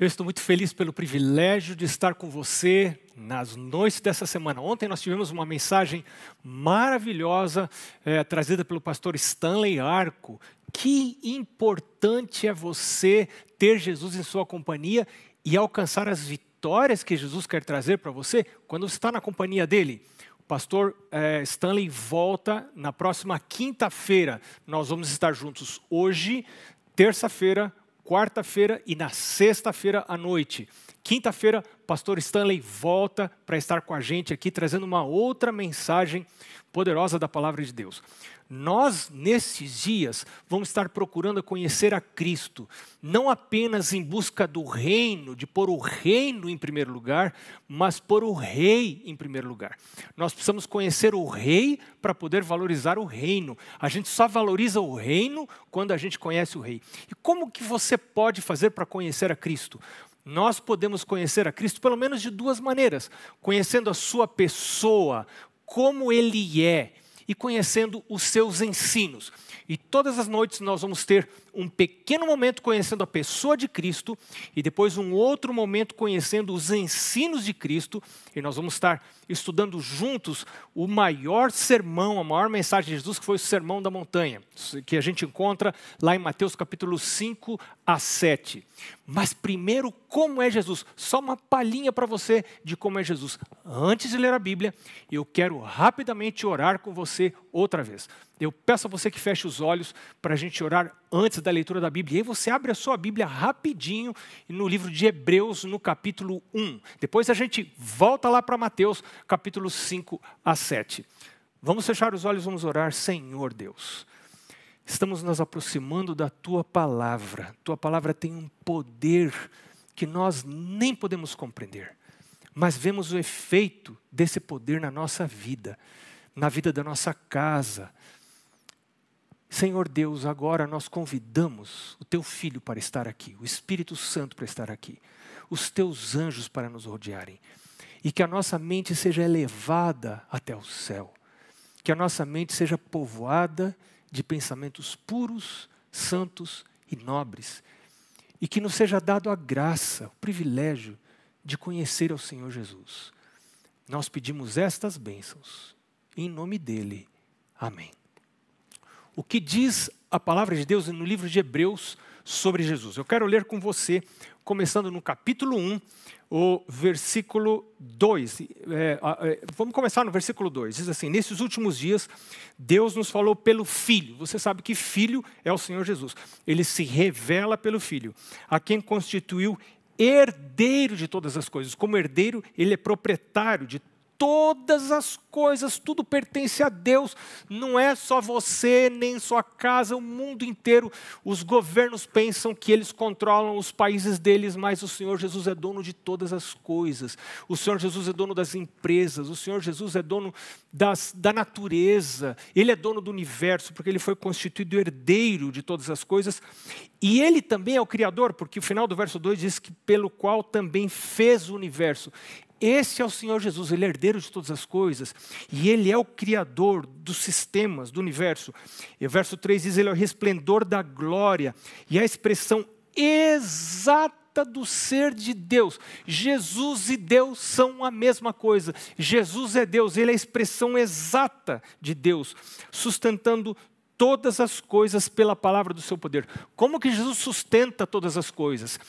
Eu estou muito feliz pelo privilégio de estar com você nas noites dessa semana. Ontem nós tivemos uma mensagem maravilhosa é, trazida pelo pastor Stanley Arco. Que importante é você ter Jesus em sua companhia e alcançar as vitórias que Jesus quer trazer para você quando você está na companhia dele. O pastor é, Stanley volta na próxima quinta-feira. Nós vamos estar juntos hoje, terça-feira, quarta-feira e na sexta-feira à noite. Quinta-feira, pastor Stanley volta para estar com a gente aqui, trazendo uma outra mensagem poderosa da palavra de Deus. Nós, nesses dias, vamos estar procurando conhecer a Cristo, não apenas em busca do reino, de pôr o reino em primeiro lugar, mas pôr o rei em primeiro lugar. Nós precisamos conhecer o rei para poder valorizar o reino. A gente só valoriza o reino quando a gente conhece o rei. E como que você pode fazer para conhecer a Cristo? Nós podemos conhecer a Cristo pelo menos de duas maneiras: conhecendo a sua pessoa, como ele é e conhecendo os seus ensinos. E todas as noites nós vamos ter um pequeno momento conhecendo a pessoa de Cristo e depois um outro momento conhecendo os ensinos de Cristo. E nós vamos estar estudando juntos o maior sermão, a maior mensagem de Jesus, que foi o Sermão da Montanha, que a gente encontra lá em Mateus capítulo 5 a 7. Mas primeiro, como é Jesus? Só uma palhinha para você de como é Jesus. Antes de ler a Bíblia, eu quero rapidamente orar com você outra vez. Eu peço a você que feche os olhos para a gente orar antes da leitura da Bíblia. E aí você abre a sua Bíblia rapidinho no livro de Hebreus, no capítulo 1. Depois a gente volta lá para Mateus, capítulo 5 a 7. Vamos fechar os olhos, vamos orar. Senhor Deus, estamos nos aproximando da Tua palavra. Tua palavra tem um poder que nós nem podemos compreender. Mas vemos o efeito desse poder na nossa vida, na vida da nossa casa, Senhor Deus, agora nós convidamos o teu filho para estar aqui, o Espírito Santo para estar aqui, os teus anjos para nos rodearem, e que a nossa mente seja elevada até o céu, que a nossa mente seja povoada de pensamentos puros, santos e nobres, e que nos seja dado a graça, o privilégio de conhecer ao Senhor Jesus. Nós pedimos estas bênçãos, em nome dele. Amém o que diz a palavra de Deus no livro de Hebreus sobre Jesus. Eu quero ler com você, começando no capítulo 1, o versículo 2. É, é, vamos começar no versículo 2. Diz assim: Nesses últimos dias, Deus nos falou pelo Filho. Você sabe que Filho é o Senhor Jesus. Ele se revela pelo Filho, a quem constituiu herdeiro de todas as coisas. Como herdeiro, ele é proprietário de todas as coisas, tudo pertence a Deus, não é só você, nem sua casa, o mundo inteiro. Os governos pensam que eles controlam os países deles, mas o Senhor Jesus é dono de todas as coisas. O Senhor Jesus é dono das empresas, o Senhor Jesus é dono das, da natureza, ele é dono do universo, porque ele foi constituído herdeiro de todas as coisas. E ele também é o Criador, porque o final do verso 2 diz que pelo qual também fez o universo. Esse é o Senhor Jesus, ele é herdeiro de todas as coisas, e ele é o criador dos sistemas, do universo. E o verso 3 diz: ele é o resplendor da glória, e a expressão exata do ser de Deus. Jesus e Deus são a mesma coisa. Jesus é Deus, ele é a expressão exata de Deus, sustentando todas as coisas pela palavra do seu poder. Como que Jesus sustenta todas as coisas?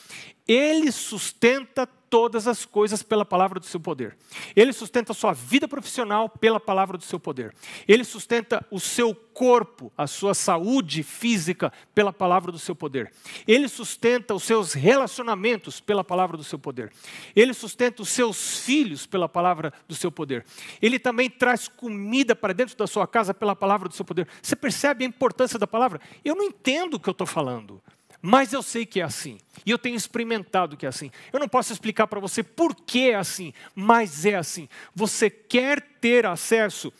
Ele sustenta todas as coisas pela palavra do seu poder. Ele sustenta a sua vida profissional pela palavra do seu poder. Ele sustenta o seu corpo, a sua saúde física pela palavra do seu poder. Ele sustenta os seus relacionamentos pela palavra do seu poder. Ele sustenta os seus filhos pela palavra do seu poder. Ele também traz comida para dentro da sua casa pela palavra do seu poder. Você percebe a importância da palavra? Eu não entendo o que eu estou falando. Mas eu sei que é assim. E eu tenho experimentado que é assim. Eu não posso explicar para você por que é assim, mas é assim. Você quer ter acesso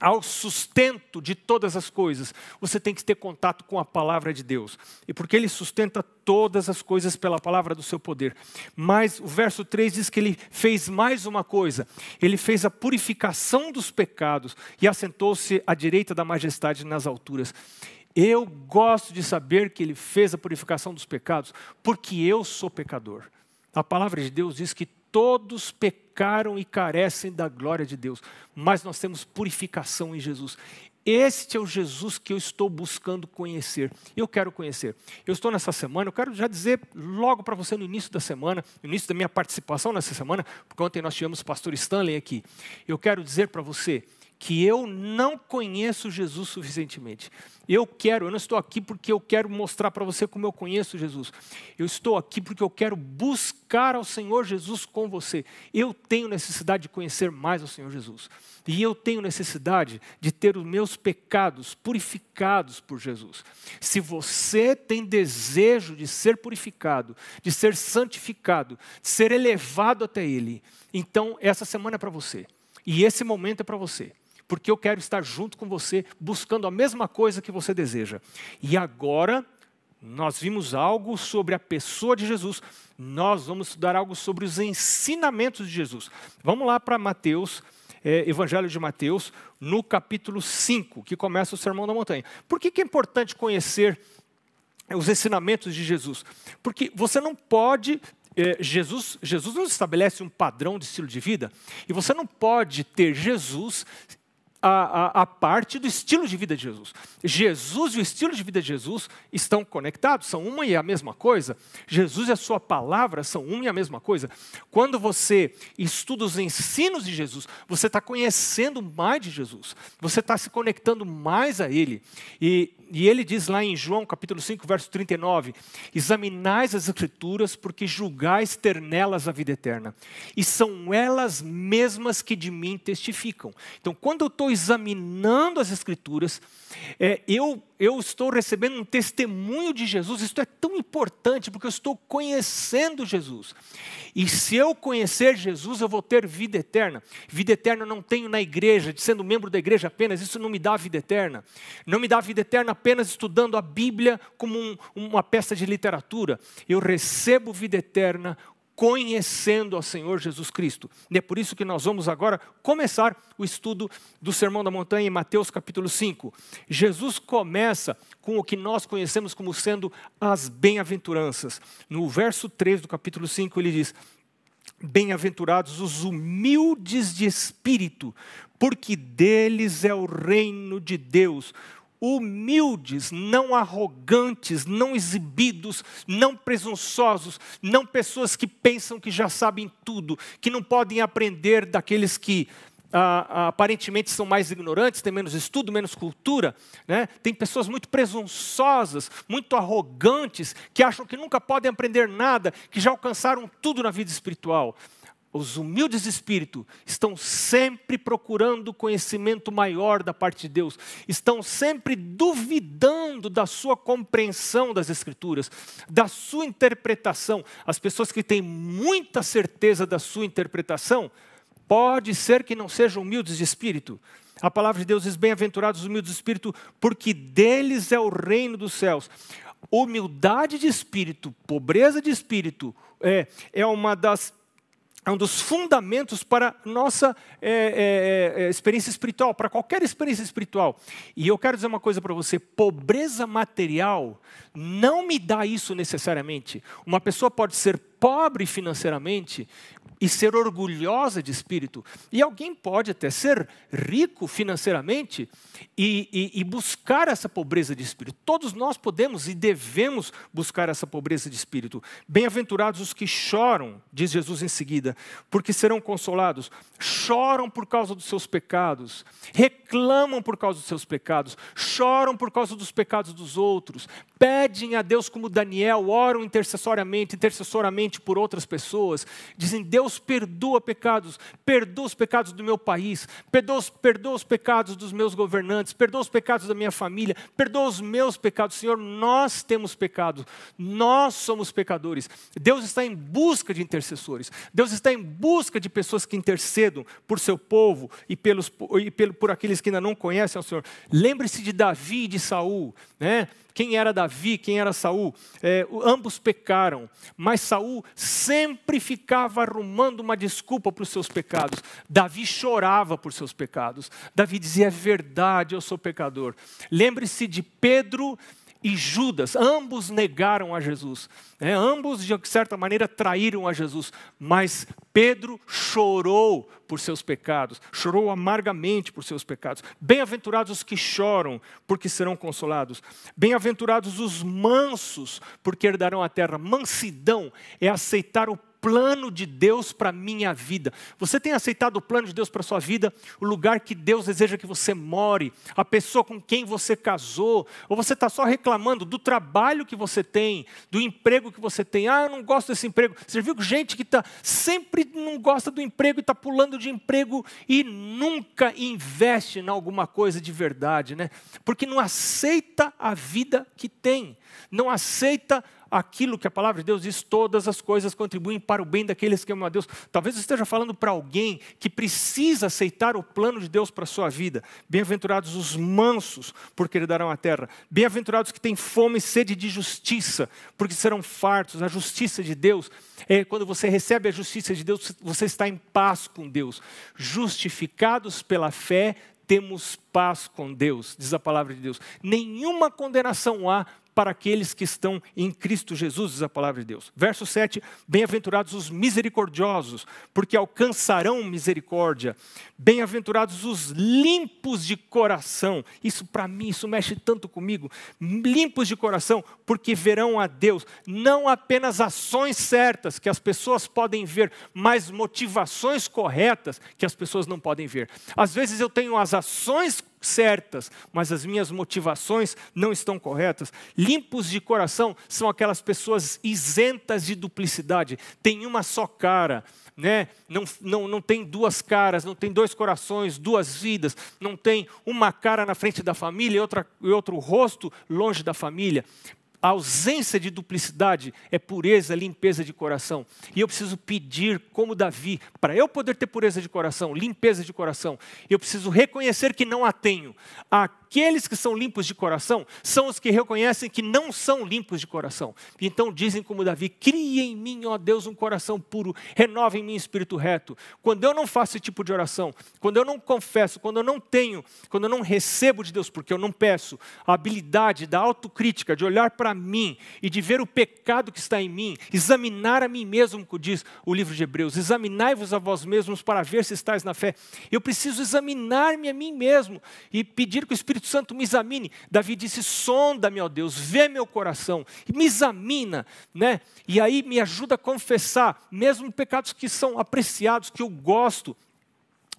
ao sustento de todas as coisas, você tem que ter contato com a palavra de Deus. E porque ele sustenta todas as coisas pela palavra do seu poder. Mas o verso 3 diz que ele fez mais uma coisa. Ele fez a purificação dos pecados e assentou-se à direita da majestade nas alturas. Eu gosto de saber que Ele fez a purificação dos pecados, porque eu sou pecador. A palavra de Deus diz que todos pecaram e carecem da glória de Deus, mas nós temos purificação em Jesus. Este é o Jesus que eu estou buscando conhecer. Eu quero conhecer. Eu estou nessa semana, eu quero já dizer logo para você no início da semana, no início da minha participação nessa semana, porque ontem nós tivemos o pastor Stanley aqui. Eu quero dizer para você que eu não conheço Jesus suficientemente. Eu quero, eu não estou aqui porque eu quero mostrar para você como eu conheço Jesus. Eu estou aqui porque eu quero buscar ao Senhor Jesus com você. Eu tenho necessidade de conhecer mais ao Senhor Jesus. E eu tenho necessidade de ter os meus pecados purificados por Jesus. Se você tem desejo de ser purificado, de ser santificado, de ser elevado até Ele, então essa semana é para você. E esse momento é para você porque eu quero estar junto com você, buscando a mesma coisa que você deseja. E agora, nós vimos algo sobre a pessoa de Jesus, nós vamos estudar algo sobre os ensinamentos de Jesus. Vamos lá para Mateus, é, Evangelho de Mateus, no capítulo 5, que começa o Sermão da Montanha. Por que, que é importante conhecer os ensinamentos de Jesus? Porque você não pode é, Jesus, Jesus nos estabelece um padrão de estilo de vida, e você não pode ter Jesus a, a, a, parte do estilo de vida de Jesus. Jesus e o estilo de vida de Jesus estão conectados, são uma e a mesma coisa. Jesus e a sua palavra são uma e a mesma coisa. Quando você estuda os ensinos de Jesus, você está conhecendo mais de Jesus, você está se conectando mais a Ele. E, e ele diz lá em João capítulo 5, verso 39: Examinais as Escrituras, porque julgais ter nelas a vida eterna, e são elas mesmas que de mim testificam. Então, quando eu estou examinando as Escrituras, é, eu, eu estou recebendo um testemunho de Jesus. Isso é tão importante porque eu estou conhecendo Jesus. E se eu conhecer Jesus, eu vou ter vida eterna. Vida eterna eu não tenho na igreja, de sendo membro da igreja apenas. Isso não me dá vida eterna. Não me dá vida eterna apenas estudando a Bíblia como um, uma peça de literatura. Eu recebo vida eterna conhecendo ao Senhor Jesus Cristo. E é por isso que nós vamos agora começar o estudo do Sermão da Montanha em Mateus capítulo 5. Jesus começa com o que nós conhecemos como sendo as bem-aventuranças. No verso 3 do capítulo 5 ele diz: Bem-aventurados os humildes de espírito, porque deles é o reino de Deus humildes, não arrogantes, não exibidos, não presunçosos, não pessoas que pensam que já sabem tudo, que não podem aprender daqueles que ah, ah, aparentemente são mais ignorantes, têm menos estudo, menos cultura. Né? Tem pessoas muito presunçosas, muito arrogantes, que acham que nunca podem aprender nada, que já alcançaram tudo na vida espiritual. Os humildes de espírito estão sempre procurando conhecimento maior da parte de Deus, estão sempre duvidando da sua compreensão das Escrituras, da sua interpretação. As pessoas que têm muita certeza da sua interpretação, pode ser que não sejam humildes de espírito. A palavra de Deus diz: Bem-aventurados os humildes de espírito, porque deles é o reino dos céus. Humildade de espírito, pobreza de espírito, é, é uma das é um dos fundamentos para nossa é, é, é, experiência espiritual, para qualquer experiência espiritual. E eu quero dizer uma coisa para você: pobreza material não me dá isso necessariamente. Uma pessoa pode ser pobre financeiramente, e ser orgulhosa de espírito. E alguém pode até ser rico financeiramente e, e, e, buscar essa pobreza de espírito. Todos nós podemos e devemos buscar essa pobreza de espírito. Bem-aventurados os que choram, diz Jesus em seguida, porque serão consolados. Choram por causa dos seus pecados, reclamam por causa dos seus pecados, choram por causa dos pecados dos outros, pedem a Deus como Daniel, oram intercessoriamente, por outras pessoas, dizem: Deus perdoa pecados, perdoa os pecados do meu país, perdoa, perdoa os pecados dos meus governantes, perdoa os pecados da minha família, perdoa os meus pecados. Senhor, nós temos pecado, nós somos pecadores. Deus está em busca de intercessores, Deus está em busca de pessoas que intercedam por seu povo e, pelos, e pelo, por aqueles que ainda não conhecem ao Senhor. Lembre-se de Davi e de Saul, né? Quem era Davi, quem era Saul. É, ambos pecaram, mas Saul sempre ficava arrumando uma desculpa para os seus pecados. Davi chorava por seus pecados. Davi dizia: é verdade, eu sou pecador. Lembre-se de Pedro e Judas, ambos negaram a Jesus, né? ambos de certa maneira traíram a Jesus, mas Pedro chorou por seus pecados, chorou amargamente por seus pecados. Bem-aventurados os que choram, porque serão consolados. Bem-aventurados os mansos, porque herdarão a terra. Mansidão é aceitar o plano de Deus para a minha vida. Você tem aceitado o plano de Deus para a sua vida? O lugar que Deus deseja que você more? A pessoa com quem você casou? Ou você está só reclamando do trabalho que você tem, do emprego que você tem? Ah, eu não gosto desse emprego. Você viu gente que tá, sempre não gosta do emprego e está pulando de emprego e nunca investe em alguma coisa de verdade, né? Porque não aceita a vida que tem, não aceita aquilo que a palavra de Deus diz, todas as coisas contribuem para o bem daqueles que amam a Deus. Talvez você esteja falando para alguém que precisa aceitar o plano de Deus para a sua vida. Bem-aventurados os mansos, porque herdarão a terra. Bem-aventurados que têm fome e sede de justiça, porque serão fartos. A justiça de Deus é quando você recebe a justiça de Deus, você está em paz com Deus. Justificados pela fé, temos paz com Deus, diz a palavra de Deus. Nenhuma condenação há para aqueles que estão em Cristo Jesus, diz a palavra de Deus. Verso 7: Bem-aventurados os misericordiosos, porque alcançarão misericórdia. Bem-aventurados os limpos de coração. Isso para mim, isso mexe tanto comigo. Limpos de coração, porque verão a Deus. Não apenas ações certas que as pessoas podem ver, mas motivações corretas que as pessoas não podem ver. Às vezes eu tenho as ações certas, mas as minhas motivações não estão corretas. Limpos de coração são aquelas pessoas isentas de duplicidade, tem uma só cara, né? não, não, não tem duas caras, não tem dois corações, duas vidas, não tem uma cara na frente da família e, outra, e outro rosto longe da família. A ausência de duplicidade é pureza, limpeza de coração. E eu preciso pedir, como Davi, para eu poder ter pureza de coração, limpeza de coração, eu preciso reconhecer que não a tenho. Aqueles que são limpos de coração são os que reconhecem que não são limpos de coração. Então dizem como Davi: cria em mim, ó Deus, um coração puro, renova em mim espírito reto. Quando eu não faço esse tipo de oração, quando eu não confesso, quando eu não tenho, quando eu não recebo de Deus, porque eu não peço, a habilidade da autocrítica, de olhar para mim e de ver o pecado que está em mim, examinar a mim mesmo, como diz o livro de Hebreus, examinai-vos a vós mesmos para ver se estáis na fé. Eu preciso examinar-me a mim mesmo e pedir que o Espírito Santo me examine. Davi disse: sonda-me, ó Deus, vê meu coração, me examina, né? E aí me ajuda a confessar, mesmo pecados que são apreciados, que eu gosto,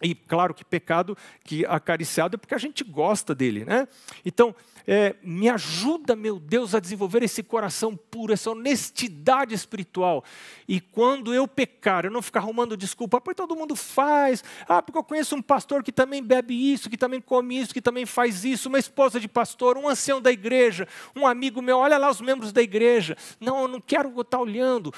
e claro que pecado que acariciado é porque a gente gosta dele, né? Então, é, me ajuda, meu Deus, a desenvolver esse coração puro, essa honestidade espiritual. E quando eu pecar, eu não ficar arrumando desculpa, ah, porque todo mundo faz, ah, porque eu conheço um pastor que também bebe isso, que também come isso, que também faz isso, uma esposa de pastor, um ancião da igreja, um amigo meu, olha lá os membros da igreja. Não, eu não quero estar olhando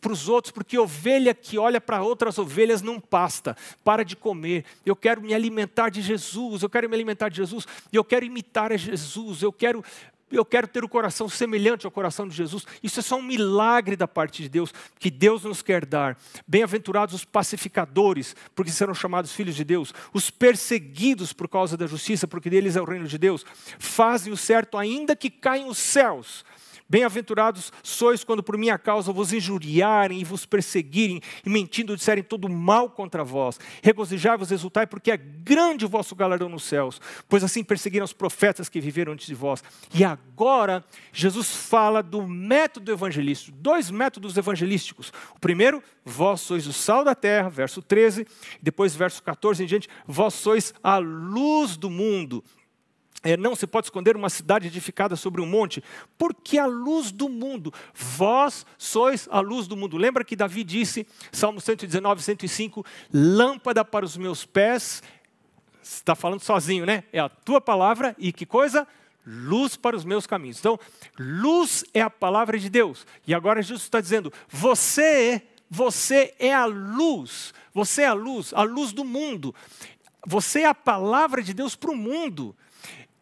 para os outros, porque ovelha que olha para outras ovelhas não pasta, para de comer. Eu quero me alimentar de Jesus, eu quero me alimentar de Jesus, e eu quero imitar a Jesus. Jesus, eu quero eu quero ter o coração semelhante ao coração de Jesus. Isso é só um milagre da parte de Deus, que Deus nos quer dar. Bem-aventurados os pacificadores, porque serão chamados filhos de Deus. Os perseguidos por causa da justiça, porque deles é o reino de Deus. Fazem o certo, ainda que caiam os céus. Bem-aventurados sois quando por minha causa vos injuriarem e vos perseguirem e mentindo disserem todo mal contra vós. Regozijai-vos, exultai, porque é grande o vosso galardão nos céus, pois assim perseguiram os profetas que viveram antes de vós. E agora, Jesus fala do método evangelístico, dois métodos evangelísticos. O primeiro, vós sois o sal da terra, verso 13, depois verso 14 em diante, vós sois a luz do mundo. É, não se pode esconder uma cidade edificada sobre um monte, porque a luz do mundo, vós sois a luz do mundo. Lembra que Davi disse, Salmo 119, 105, lâmpada para os meus pés, está falando sozinho, né? É a tua palavra e que coisa? Luz para os meus caminhos. Então, luz é a palavra de Deus. E agora Jesus está dizendo, você, você é a luz, você é a luz, a luz do mundo. Você é a palavra de Deus para o mundo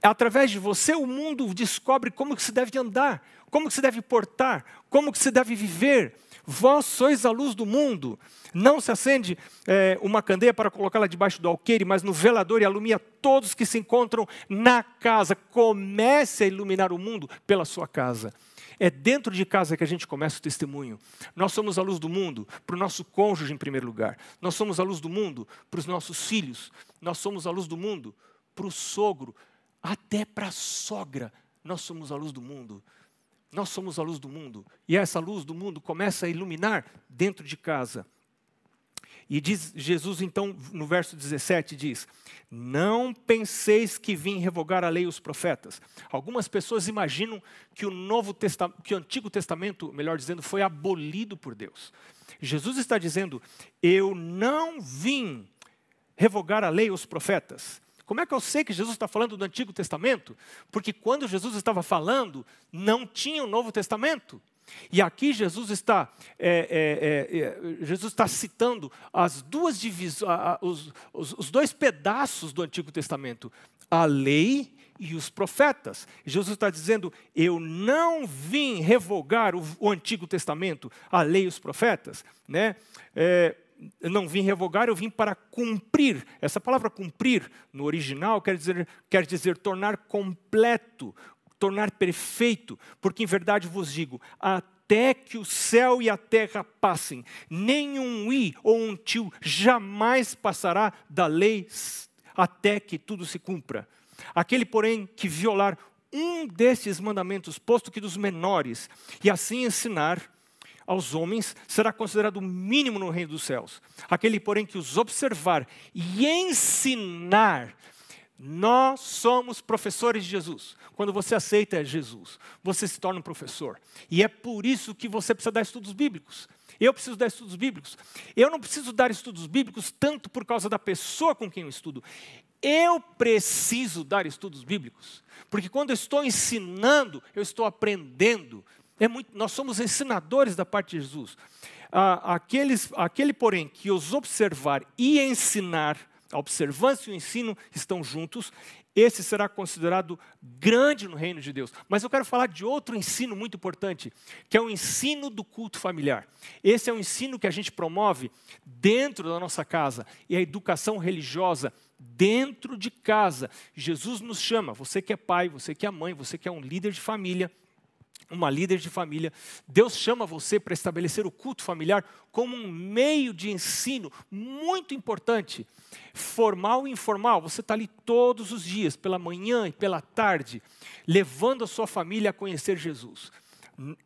através de você, o mundo descobre como que se deve andar, como que se deve portar, como que se deve viver. Vós sois a luz do mundo. Não se acende é, uma candeia para colocá-la debaixo do alqueire, mas no velador e alumia todos que se encontram na casa. Comece a iluminar o mundo pela sua casa. É dentro de casa que a gente começa o testemunho. Nós somos a luz do mundo para o nosso cônjuge, em primeiro lugar. Nós somos a luz do mundo para os nossos filhos. Nós somos a luz do mundo para o sogro, até para a sogra. Nós somos a luz do mundo. Nós somos a luz do mundo. E essa luz do mundo começa a iluminar dentro de casa. E diz Jesus, então, no verso 17, diz: Não penseis que vim revogar a lei e os profetas. Algumas pessoas imaginam que o, Novo Testamento, que o Antigo Testamento, melhor dizendo, foi abolido por Deus. Jesus está dizendo: Eu não vim revogar a lei e os profetas. Como é que eu sei que Jesus está falando do Antigo Testamento? Porque quando Jesus estava falando, não tinha o Novo Testamento. E aqui Jesus está, é, é, é, Jesus está citando as duas divisões, os, os, os dois pedaços do Antigo Testamento, a lei e os profetas. Jesus está dizendo: Eu não vim revogar o, o Antigo Testamento, a lei e os profetas. Né? Eu não vim revogar, eu vim para cumprir. Essa palavra cumprir, no original, quer dizer, quer dizer tornar completo, tornar perfeito, porque em verdade vos digo, até que o céu e a terra passem, nenhum i ou um tio jamais passará da lei até que tudo se cumpra. Aquele, porém, que violar um desses mandamentos, posto que dos menores, e assim ensinar aos homens, será considerado o mínimo no reino dos céus. Aquele, porém, que os observar e ensinar, nós somos professores de Jesus. Quando você aceita Jesus, você se torna um professor. E é por isso que você precisa dar estudos bíblicos. Eu preciso dar estudos bíblicos. Eu não preciso dar estudos bíblicos tanto por causa da pessoa com quem eu estudo. Eu preciso dar estudos bíblicos. Porque quando eu estou ensinando, eu estou aprendendo. É muito, nós somos ensinadores da parte de Jesus. Aqueles, aquele, porém, que os observar e ensinar, a observância e o ensino estão juntos, esse será considerado grande no reino de Deus. Mas eu quero falar de outro ensino muito importante, que é o ensino do culto familiar. Esse é o ensino que a gente promove dentro da nossa casa e a educação religiosa dentro de casa. Jesus nos chama, você que é pai, você que é mãe, você que é um líder de família, uma líder de família, Deus chama você para estabelecer o culto familiar como um meio de ensino muito importante, formal e informal. Você está ali todos os dias, pela manhã e pela tarde, levando a sua família a conhecer Jesus.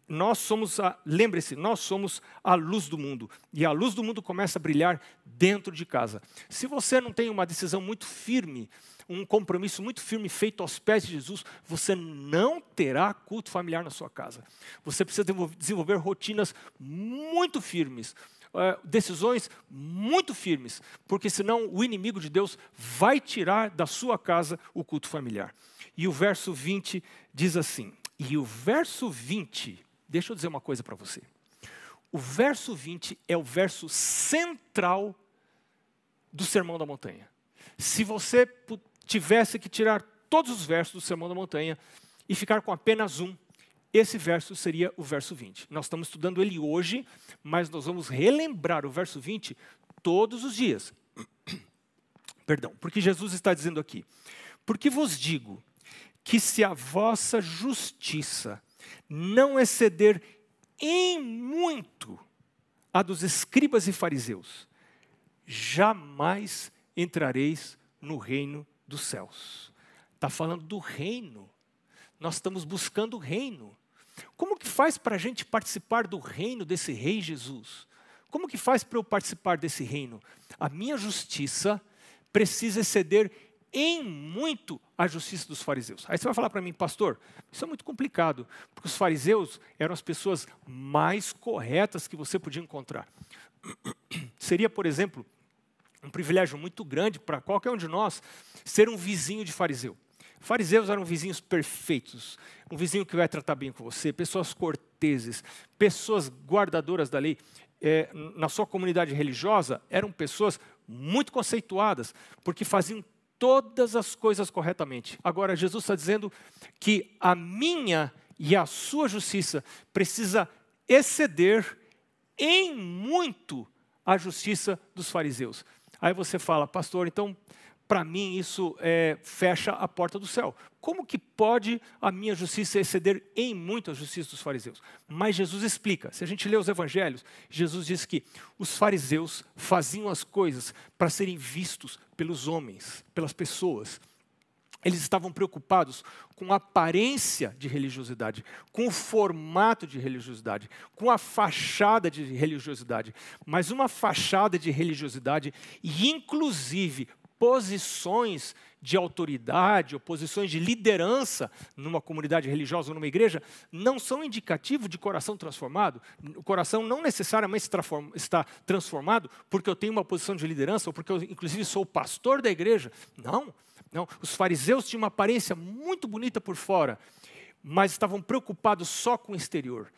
Nós somos, lembre-se, nós somos a luz do mundo. E a luz do mundo começa a brilhar dentro de casa. Se você não tem uma decisão muito firme um compromisso muito firme feito aos pés de Jesus, você não terá culto familiar na sua casa. Você precisa desenvolver rotinas muito firmes, eh, decisões muito firmes, porque senão o inimigo de Deus vai tirar da sua casa o culto familiar. E o verso 20 diz assim: e o verso 20, deixa eu dizer uma coisa para você. O verso 20 é o verso central do Sermão da Montanha. Se você tivesse que tirar todos os versos do Sermão da Montanha e ficar com apenas um, esse verso seria o verso 20. Nós estamos estudando ele hoje, mas nós vamos relembrar o verso 20 todos os dias. Perdão, porque Jesus está dizendo aqui: Porque vos digo que se a vossa justiça não exceder em muito a dos escribas e fariseus, jamais entrareis no reino dos céus. Está falando do reino. Nós estamos buscando o reino. Como que faz para a gente participar do reino desse rei Jesus? Como que faz para eu participar desse reino? A minha justiça precisa exceder em muito a justiça dos fariseus. Aí você vai falar para mim, pastor, isso é muito complicado, porque os fariseus eram as pessoas mais corretas que você podia encontrar. Seria, por exemplo, um privilégio muito grande para qualquer um de nós ser um vizinho de fariseu. Fariseus eram vizinhos perfeitos, um vizinho que vai tratar bem com você, pessoas corteses, pessoas guardadoras da lei. É, na sua comunidade religiosa, eram pessoas muito conceituadas, porque faziam todas as coisas corretamente. Agora, Jesus está dizendo que a minha e a sua justiça precisa exceder em muito a justiça dos fariseus. Aí você fala, pastor, então para mim isso é, fecha a porta do céu. Como que pode a minha justiça exceder em muito a justiça dos fariseus? Mas Jesus explica. Se a gente lê os evangelhos, Jesus diz que os fariseus faziam as coisas para serem vistos pelos homens, pelas pessoas. Eles estavam preocupados com a aparência de religiosidade, com o formato de religiosidade, com a fachada de religiosidade. Mas uma fachada de religiosidade, e inclusive posições de autoridade ou posições de liderança numa comunidade religiosa ou numa igreja não são indicativo de coração transformado. O coração não necessariamente está transformado porque eu tenho uma posição de liderança ou porque eu, inclusive, sou pastor da igreja. Não, não. Os fariseus tinham uma aparência muito bonita por fora, mas estavam preocupados só com o exterior.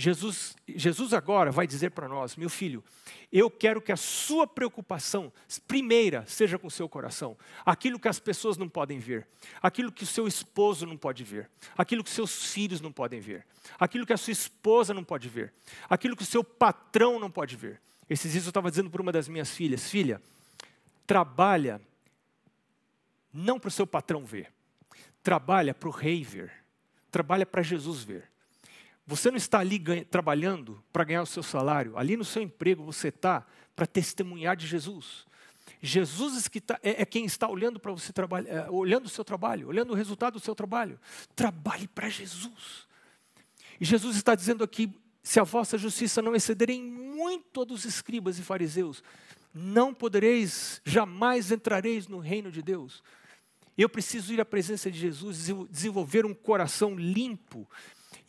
Jesus, Jesus agora vai dizer para nós, meu filho, eu quero que a sua preocupação primeira seja com o seu coração. Aquilo que as pessoas não podem ver, aquilo que o seu esposo não pode ver, aquilo que seus filhos não podem ver, aquilo que a sua esposa não pode ver, aquilo que o seu patrão não pode ver. Esses dias eu estava dizendo para uma das minhas filhas, filha, trabalha não para o seu patrão ver, trabalha para o rei ver, trabalha para Jesus ver. Você não está ali ganha, trabalhando para ganhar o seu salário. Ali no seu emprego você está para testemunhar de Jesus. Jesus que tá, é, é, quem está olhando para você trabalhar, é, olhando o seu trabalho, olhando o resultado do seu trabalho. Trabalhe para Jesus. E Jesus está dizendo aqui: se a vossa justiça não exceder em muito dos escribas e fariseus, não podereis, jamais entrareis no reino de Deus. Eu preciso ir à presença de Jesus, desenvolver um coração limpo,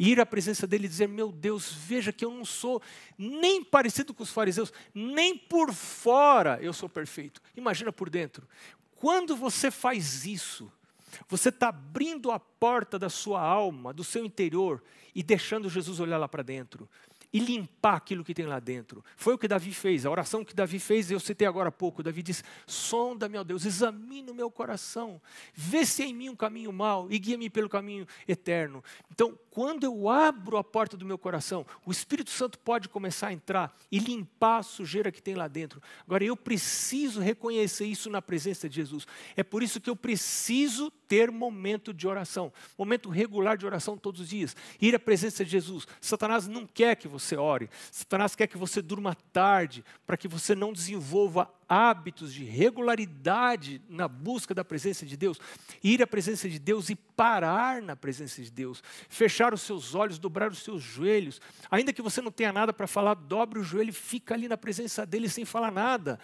ir à presença dele e dizer: Meu Deus, veja que eu não sou nem parecido com os fariseus, nem por fora eu sou perfeito. Imagina por dentro. Quando você faz isso, você está abrindo a porta da sua alma, do seu interior e deixando Jesus olhar lá para dentro e limpar aquilo que tem lá dentro. Foi o que Davi fez, a oração que Davi fez, eu citei agora há pouco. Davi diz: Sonda, meu Deus, examine o meu coração, vê se é em mim um caminho mau e guia-me pelo caminho eterno. Então, quando eu abro a porta do meu coração, o Espírito Santo pode começar a entrar e limpar a sujeira que tem lá dentro. Agora, eu preciso reconhecer isso na presença de Jesus. É por isso que eu preciso ter momento de oração, momento regular de oração todos os dias. Ir à presença de Jesus. Satanás não quer que você ore, Satanás quer que você durma tarde, para que você não desenvolva hábitos de regularidade na busca da presença de Deus, ir à presença de Deus e parar na presença de Deus, fechar os seus olhos, dobrar os seus joelhos, ainda que você não tenha nada para falar, dobre o joelho e fica ali na presença dele sem falar nada.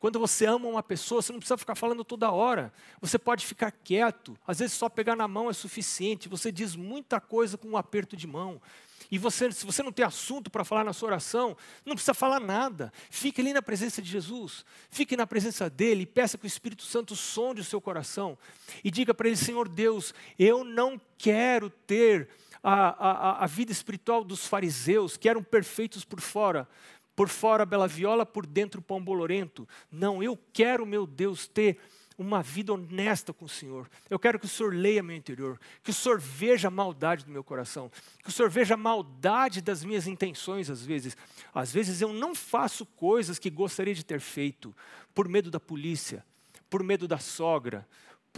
Quando você ama uma pessoa, você não precisa ficar falando toda hora. Você pode ficar quieto. Às vezes só pegar na mão é suficiente. Você diz muita coisa com um aperto de mão. E você, se você não tem assunto para falar na sua oração, não precisa falar nada. Fique ali na presença de Jesus. Fique na presença dele e peça que o Espírito Santo sonde o seu coração. E diga para ele: Senhor Deus, eu não quero ter a, a, a vida espiritual dos fariseus, que eram perfeitos por fora. Por fora, bela viola, por dentro, pão bolorento. Não, eu quero, meu Deus, ter uma vida honesta com o Senhor. Eu quero que o Senhor leia meu interior, que o Senhor veja a maldade do meu coração, que o Senhor veja a maldade das minhas intenções às vezes. Às vezes eu não faço coisas que gostaria de ter feito por medo da polícia, por medo da sogra,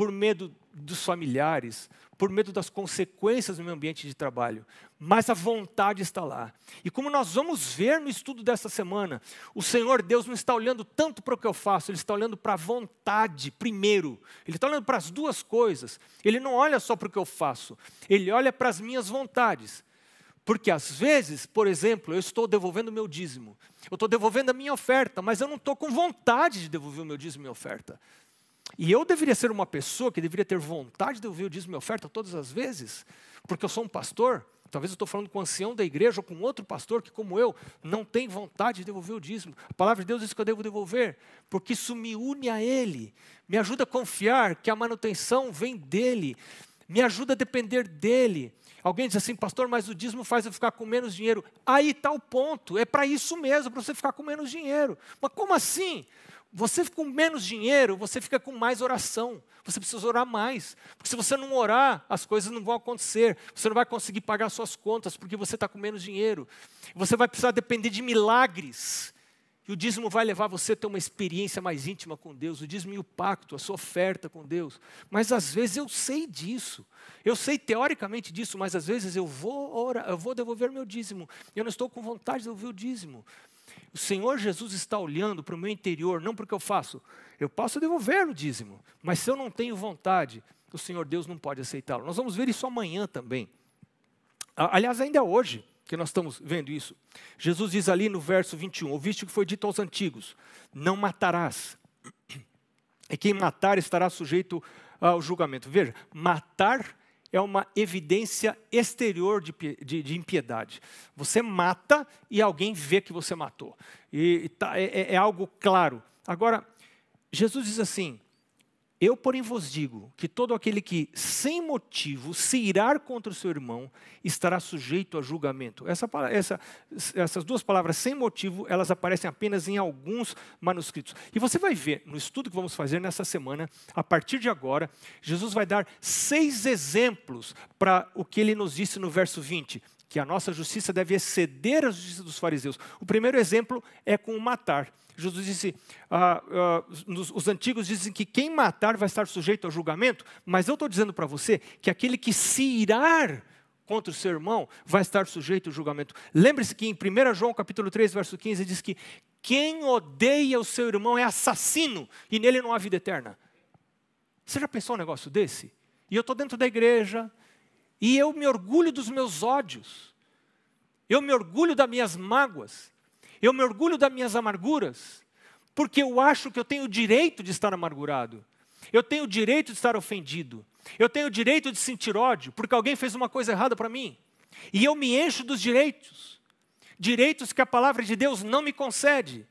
por medo dos familiares, por medo das consequências do meu ambiente de trabalho, mas a vontade está lá. E como nós vamos ver no estudo dessa semana, o Senhor Deus não está olhando tanto para o que eu faço, Ele está olhando para a vontade primeiro. Ele está olhando para as duas coisas. Ele não olha só para o que eu faço, Ele olha para as minhas vontades. Porque às vezes, por exemplo, eu estou devolvendo o meu dízimo, eu estou devolvendo a minha oferta, mas eu não estou com vontade de devolver o meu dízimo e minha oferta. E eu deveria ser uma pessoa que deveria ter vontade de ouvir o dízimo e oferta todas as vezes, porque eu sou um pastor. Talvez eu estou falando com o ancião da igreja ou com outro pastor que, como eu, não tem vontade de devolver o dízimo. A palavra de Deus diz que eu devo devolver, porque isso me une a Ele, me ajuda a confiar que a manutenção vem dEle, me ajuda a depender dEle. Alguém diz assim, pastor, mas o dízimo faz eu ficar com menos dinheiro. Aí está o ponto, é para isso mesmo, para você ficar com menos dinheiro. Mas como assim? Você com menos dinheiro, você fica com mais oração. Você precisa orar mais. Porque se você não orar, as coisas não vão acontecer. Você não vai conseguir pagar suas contas porque você está com menos dinheiro. Você vai precisar depender de milagres. E o dízimo vai levar você a ter uma experiência mais íntima com Deus, o dízimo e o pacto, a sua oferta com Deus. Mas às vezes eu sei disso. Eu sei teoricamente disso, mas às vezes eu vou orar, eu vou devolver meu dízimo. Eu não estou com vontade de devolver o dízimo. O Senhor Jesus está olhando para o meu interior, não porque eu faço. Eu posso devolver o dízimo, mas se eu não tenho vontade, o Senhor Deus não pode aceitá-lo. Nós vamos ver isso amanhã também. Aliás, ainda hoje, que nós estamos vendo isso. Jesus diz ali no verso 21, ouviste o que foi dito aos antigos, não matarás. E quem matar estará sujeito ao julgamento. Veja, matar é uma evidência exterior de, de, de, impiedade. Você mata e alguém vê que você matou. E, tá, é, é, é algo claro. Agora, Jesus diz assim: Eu, porém, vos digo que todo aquele que, sem motivo, se irar contra o seu irmão, estará sujeito a julgamento. Essa, essa, essas duas palavras, sem motivo, elas aparecem apenas em alguns manuscritos. E você vai ver, no estudo que vamos fazer nessa semana, a partir de agora, Jesus vai dar seis exemplos para o que ele nos disse no verso 20 que a nossa justiça deve exceder a justiça dos fariseus. O primeiro exemplo é com o matar. Jesus disse, ah, ah, os antigos dizem que quem matar vai estar sujeito ao julgamento, mas eu estou dizendo para você que aquele que se irar contra o seu irmão vai estar sujeito ao julgamento. Lembre-se que em 1 João capítulo 3, verso 15, diz que quem odeia o seu irmão é assassino e nele não há vida eterna. Você já pensou um negócio desse? E eu estou dentro da igreja, e eu me orgulho dos meus ódios. Eu me orgulho das minhas mágoas. Eu me orgulho das minhas amarguras. Porque eu acho que eu tenho o direito de estar amargurado. Eu tenho o direito de estar ofendido. Eu tenho o direito de sentir ódio porque alguém fez uma coisa errada para mim. E eu me encho dos direitos. Direitos que a palavra de Deus não me concede.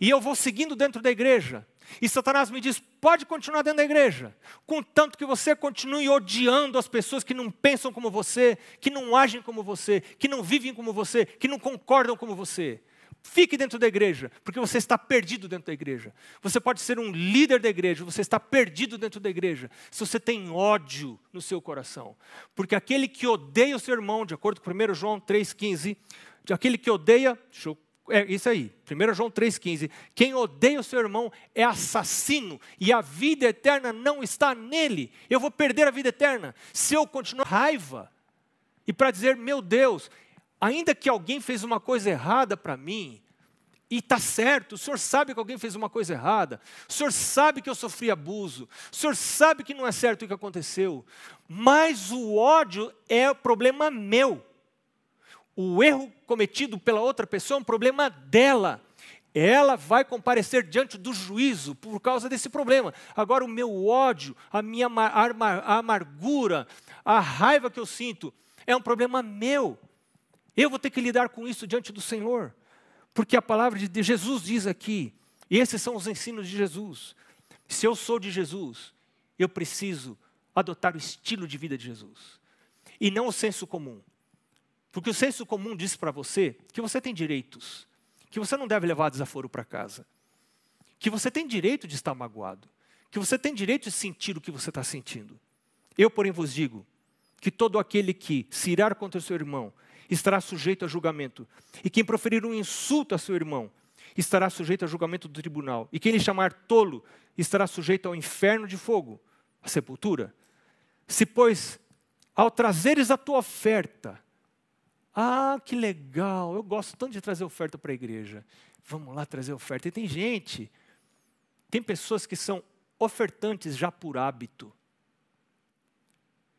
E eu vou seguindo dentro da igreja. E Satanás me diz: pode continuar dentro da igreja, contanto que você continue odiando as pessoas que não pensam como você, que não agem como você, que não vivem como você, que não concordam como você. Fique dentro da igreja, porque você está perdido dentro da igreja. Você pode ser um líder da igreja, você está perdido dentro da igreja, se você tem ódio no seu coração. Porque aquele que odeia o seu irmão, de acordo com 1 João 3,15, aquele que odeia, deixa eu é isso aí, 1 João 3,15. Quem odeia o seu irmão é assassino, e a vida eterna não está nele. Eu vou perder a vida eterna se eu continuar raiva. E para dizer, meu Deus, ainda que alguém fez uma coisa errada para mim, e está certo, o senhor sabe que alguém fez uma coisa errada, o senhor sabe que eu sofri abuso, o senhor sabe que não é certo o que aconteceu, mas o ódio é problema meu o erro cometido pela outra pessoa é um problema dela. Ela vai comparecer diante do juízo por causa desse problema. Agora, o meu ódio, a minha amargura, a raiva que eu sinto, é um problema meu. Eu vou ter que lidar com isso diante do Senhor. Porque a palavra de Jesus diz aqui, e esses são os ensinos de Jesus. Se eu sou de Jesus, eu preciso adotar o estilo de vida de Jesus. E não o senso comum. Porque o senso comum diz para você que você tem direitos, que você não deve levar desaforo para casa, que você tem direito de estar magoado, que você tem direito de sentir o que você está sentindo. Eu, porém, vos digo que todo aquele que se irar contra o seu irmão estará sujeito a julgamento, e quem proferir um insulto a seu irmão estará sujeito a julgamento do tribunal, e quem lhe chamar tolo estará sujeito ao inferno de fogo, a sepultura. Se, pois, ao trazeres a tua oferta, ah, que legal, eu gosto tanto de trazer oferta para a igreja. Vamos lá trazer oferta. E tem gente, tem pessoas que são ofertantes já por hábito.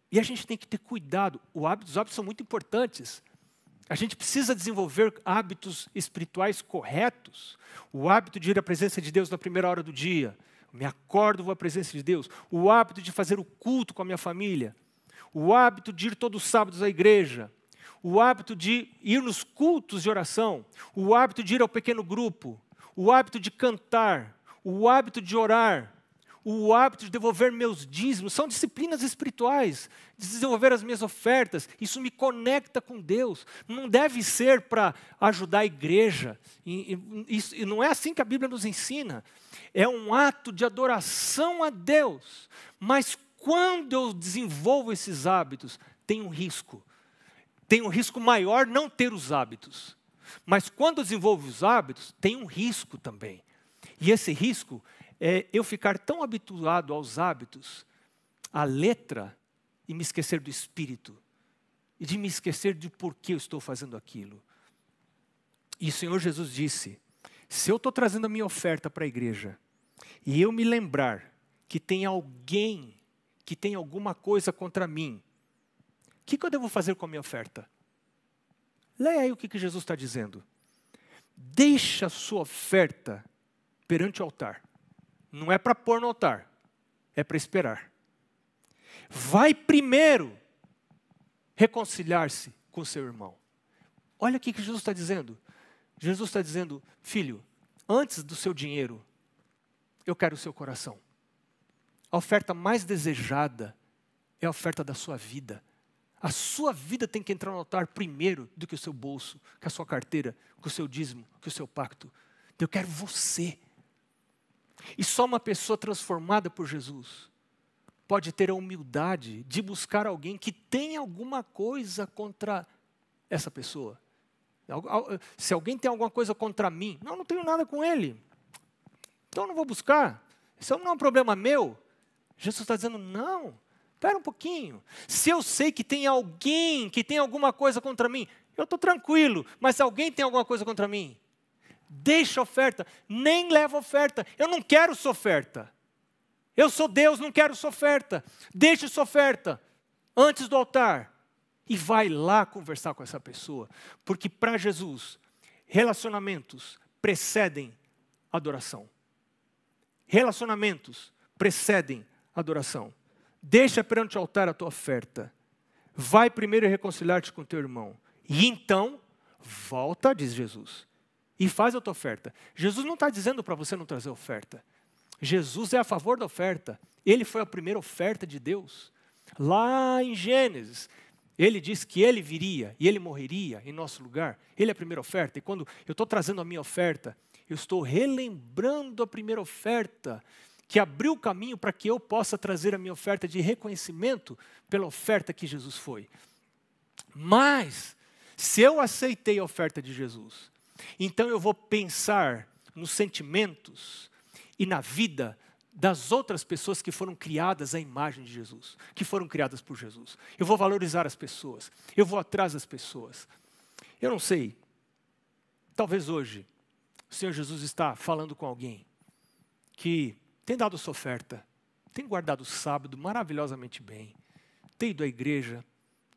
E a gente tem que ter cuidado. Hábito, os hábitos são muito importantes. A gente precisa desenvolver hábitos espirituais corretos. O hábito de ir à presença de Deus na primeira hora do dia. Me acordo, vou à presença de Deus. O hábito de fazer o culto com a minha família. O hábito de ir todos os sábados à igreja o hábito de ir nos cultos de oração, o hábito de ir ao pequeno grupo, o hábito de cantar, o hábito de orar, o hábito de devolver meus dízimos, são disciplinas espirituais, de desenvolver as minhas ofertas, isso me conecta com Deus. Não deve ser para ajudar a igreja, e, e, isso, e não é assim que a Bíblia nos ensina. É um ato de adoração a Deus, mas quando eu desenvolvo esses hábitos, tem um risco. Tem um risco maior não ter os hábitos. Mas quando eu desenvolvo os hábitos, tem um risco também. E esse risco é eu ficar tão habituado aos hábitos, à letra, e me esquecer do espírito. E de me esquecer de por que eu estou fazendo aquilo. E o Senhor Jesus disse: se eu estou trazendo a minha oferta para a igreja, e eu me lembrar que tem alguém que tem alguma coisa contra mim, o que, que eu devo fazer com a minha oferta? Leia aí o que, que Jesus está dizendo. Deixa a sua oferta perante o altar. Não é para pôr no altar, é para esperar. Vai primeiro reconciliar-se com seu irmão. Olha o que Jesus está dizendo. Jesus está dizendo, filho, antes do seu dinheiro, eu quero o seu coração. A oferta mais desejada é a oferta da sua vida. A sua vida tem que entrar no altar primeiro do que o seu bolso, que a sua carteira, que o seu dízimo, que o seu pacto. Eu quero você. E só uma pessoa transformada por Jesus pode ter a humildade de buscar alguém que tem alguma coisa contra essa pessoa. Se alguém tem alguma coisa contra mim, não, não tenho nada com ele. Então não vou buscar. Isso não é um problema meu. Jesus está dizendo, não, espera um pouquinho. Se eu sei que tem alguém que tem alguma coisa contra mim, eu estou tranquilo. Mas se alguém tem alguma coisa contra mim, Deixa oferta, nem leva oferta. Eu não quero sua oferta. Eu sou Deus, não quero sua oferta. Deixe sua oferta antes do altar e vai lá conversar com essa pessoa, porque para Jesus, relacionamentos precedem adoração. Relacionamentos precedem adoração. Deixa perante o altar a tua oferta. Vai primeiro reconciliar-te com teu irmão. E então, volta, diz Jesus e faz a tua oferta. Jesus não está dizendo para você não trazer oferta. Jesus é a favor da oferta. Ele foi a primeira oferta de Deus. Lá em Gênesis, ele diz que ele viria e ele morreria em nosso lugar. Ele é a primeira oferta. E quando eu estou trazendo a minha oferta, eu estou relembrando a primeira oferta que abriu o caminho para que eu possa trazer a minha oferta de reconhecimento pela oferta que Jesus foi. Mas, se eu aceitei a oferta de Jesus, então eu vou pensar nos sentimentos e na vida das outras pessoas que foram criadas à imagem de Jesus, que foram criadas por Jesus. Eu vou valorizar as pessoas, eu vou atrás das pessoas. Eu não sei, talvez hoje o Senhor Jesus está falando com alguém que tem dado sua oferta, tem guardado o sábado maravilhosamente bem, tem ido à igreja,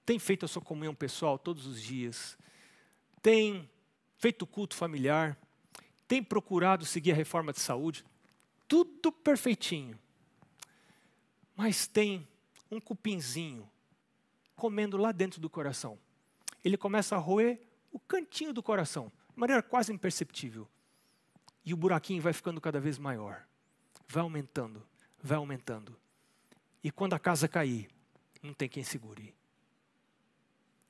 tem feito a sua comunhão pessoal todos os dias, tem feito culto familiar, tem procurado seguir a reforma de saúde, tudo perfeitinho. Mas tem um cupinzinho comendo lá dentro do coração. Ele começa a roer o cantinho do coração, de maneira quase imperceptível. E o buraquinho vai ficando cada vez maior. Vai aumentando, vai aumentando. E quando a casa cair, não tem quem segure.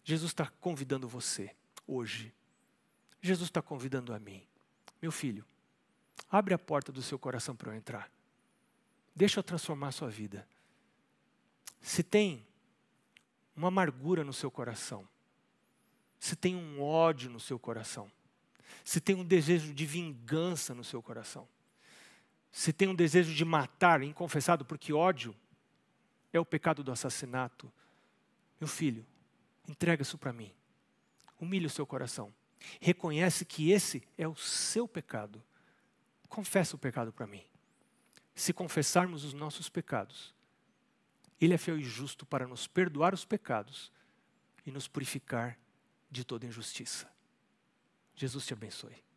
Jesus está convidando você hoje Jesus está convidando a mim. Meu filho, abre a porta do seu coração para eu entrar. Deixa eu transformar a sua vida. Se tem uma amargura no seu coração, se tem um ódio no seu coração, se tem um desejo de vingança no seu coração, se tem um desejo de matar, inconfessado, porque ódio é o pecado do assassinato, meu filho, entrega isso para mim. Humilhe o seu coração. Reconhece que esse é o seu pecado. Confessa o pecado para mim. Se confessarmos os nossos pecados, Ele é fiel e justo para nos perdoar os pecados e nos purificar de toda injustiça. Jesus te abençoe.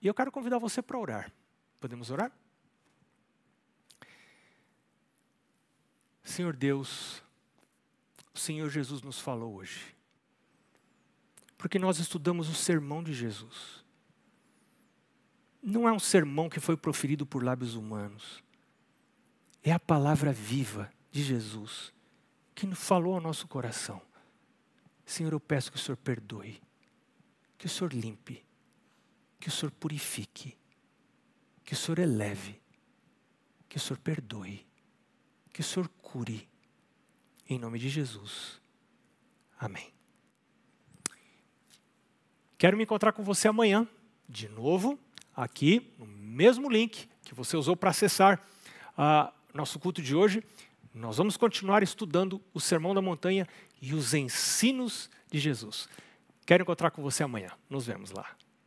E eu quero convidar você para orar. Podemos orar? Senhor Deus, o Senhor Jesus nos falou hoje. Porque nós estudamos o sermão de Jesus. não é um sermão que foi proferido por lábios humanos. É a palavra viva de Jesus que falou ao nosso coração. Senhor, eu peço que o Senhor perdoe, que o Senhor limpe, que o Senhor purifique, que o Senhor eleve, que o Senhor perdoe, que o Senhor cure. Em nome de Jesus. Amém. Quero me encontrar com você amanhã, de novo, aqui, no mesmo link que você usou para acessar uh, nosso culto de hoje. Nós vamos continuar estudando o Sermão da Montanha e os ensinos de Jesus. Quero encontrar com você amanhã. Nos vemos lá.